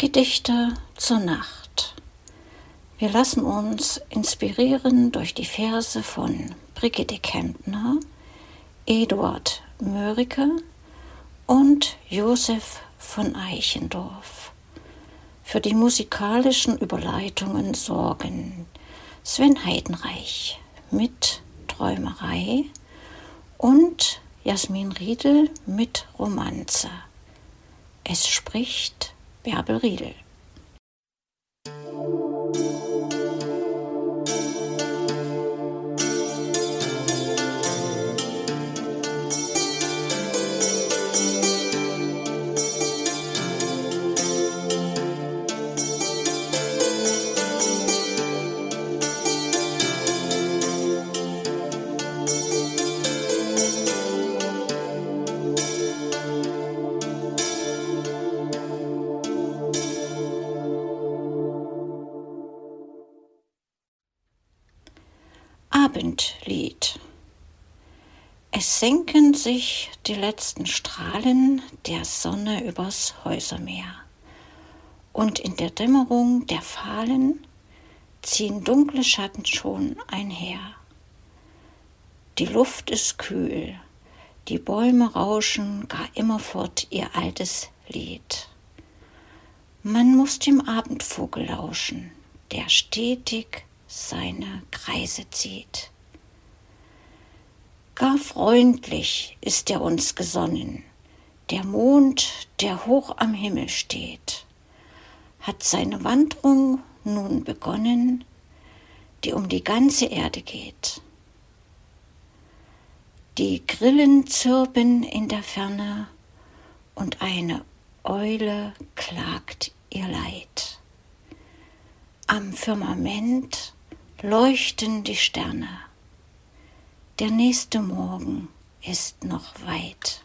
Gedichte zur Nacht. Wir lassen uns inspirieren durch die Verse von Brigitte Kempner, Eduard Mörike und Josef von Eichendorf. Für die musikalischen Überleitungen sorgen Sven Heidenreich mit Träumerei und Jasmin Riedel mit Romanze. Es spricht Bärbel Riedel. Abendlied. Es senken sich die letzten Strahlen der Sonne übers Häusermeer, und in der Dämmerung der Fahlen ziehen dunkle Schatten schon einher. Die Luft ist kühl, die Bäume rauschen gar immerfort ihr altes Lied. Man muss dem Abendvogel lauschen, der stetig seine Kreise zieht. Gar freundlich ist er uns gesonnen, der Mond, der hoch am Himmel steht, hat seine Wanderung nun begonnen, die um die ganze Erde geht. Die Grillen zirpen in der Ferne und eine Eule klagt ihr Leid. Am Firmament leuchten die Sterne. Der nächste Morgen ist noch weit.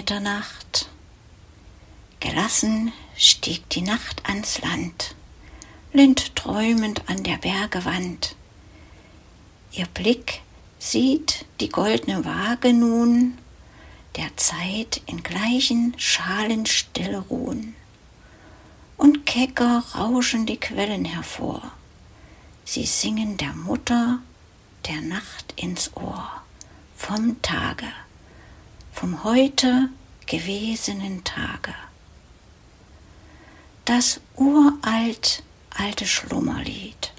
Mitternacht. Gelassen stieg die Nacht ans Land, lind träumend an der Berge Wand. Ihr Blick sieht die goldne Waage nun, der Zeit in gleichen Schalen stille ruhen. Und kecker rauschen die Quellen hervor, sie singen der Mutter der Nacht ins Ohr vom Tage vom heute gewesenen Tage. Das uralt alte Schlummerlied.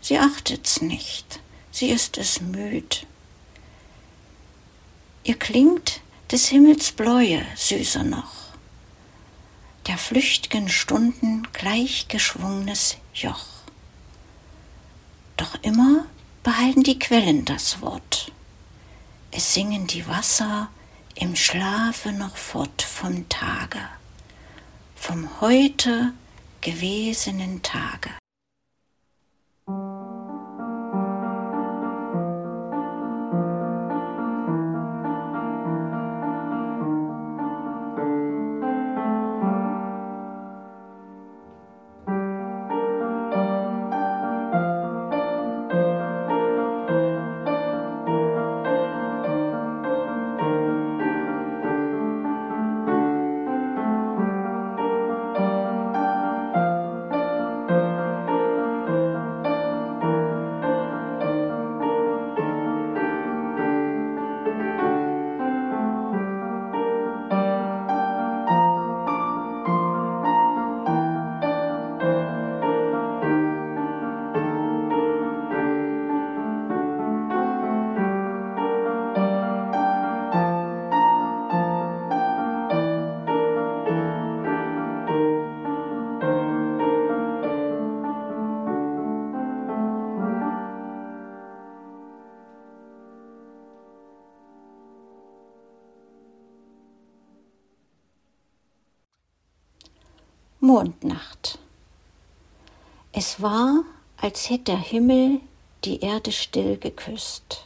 Sie achtet's nicht, sie ist es müd. Ihr klingt des Himmels Bläue süßer noch, der flücht'gen Stunden gleichgeschwungenes Joch. Doch immer behalten die Quellen das Wort. Es singen die Wasser im Schlafe noch fort vom Tage, vom heute gewesenen Tage. Mondnacht. Es war, als hätte der Himmel die Erde still geküsst,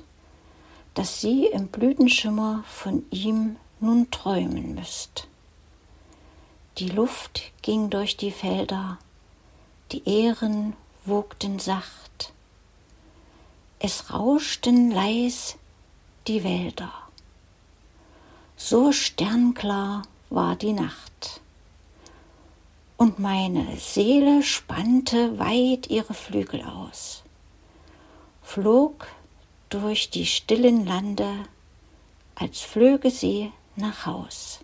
dass sie im Blütenschimmer von ihm nun träumen müsst. Die Luft ging durch die Felder, die Ähren wogten sacht, es rauschten leis die Wälder. So sternklar war die Nacht und meine Seele spannte weit ihre Flügel aus, flog durch die stillen Lande, als flöge sie nach Haus.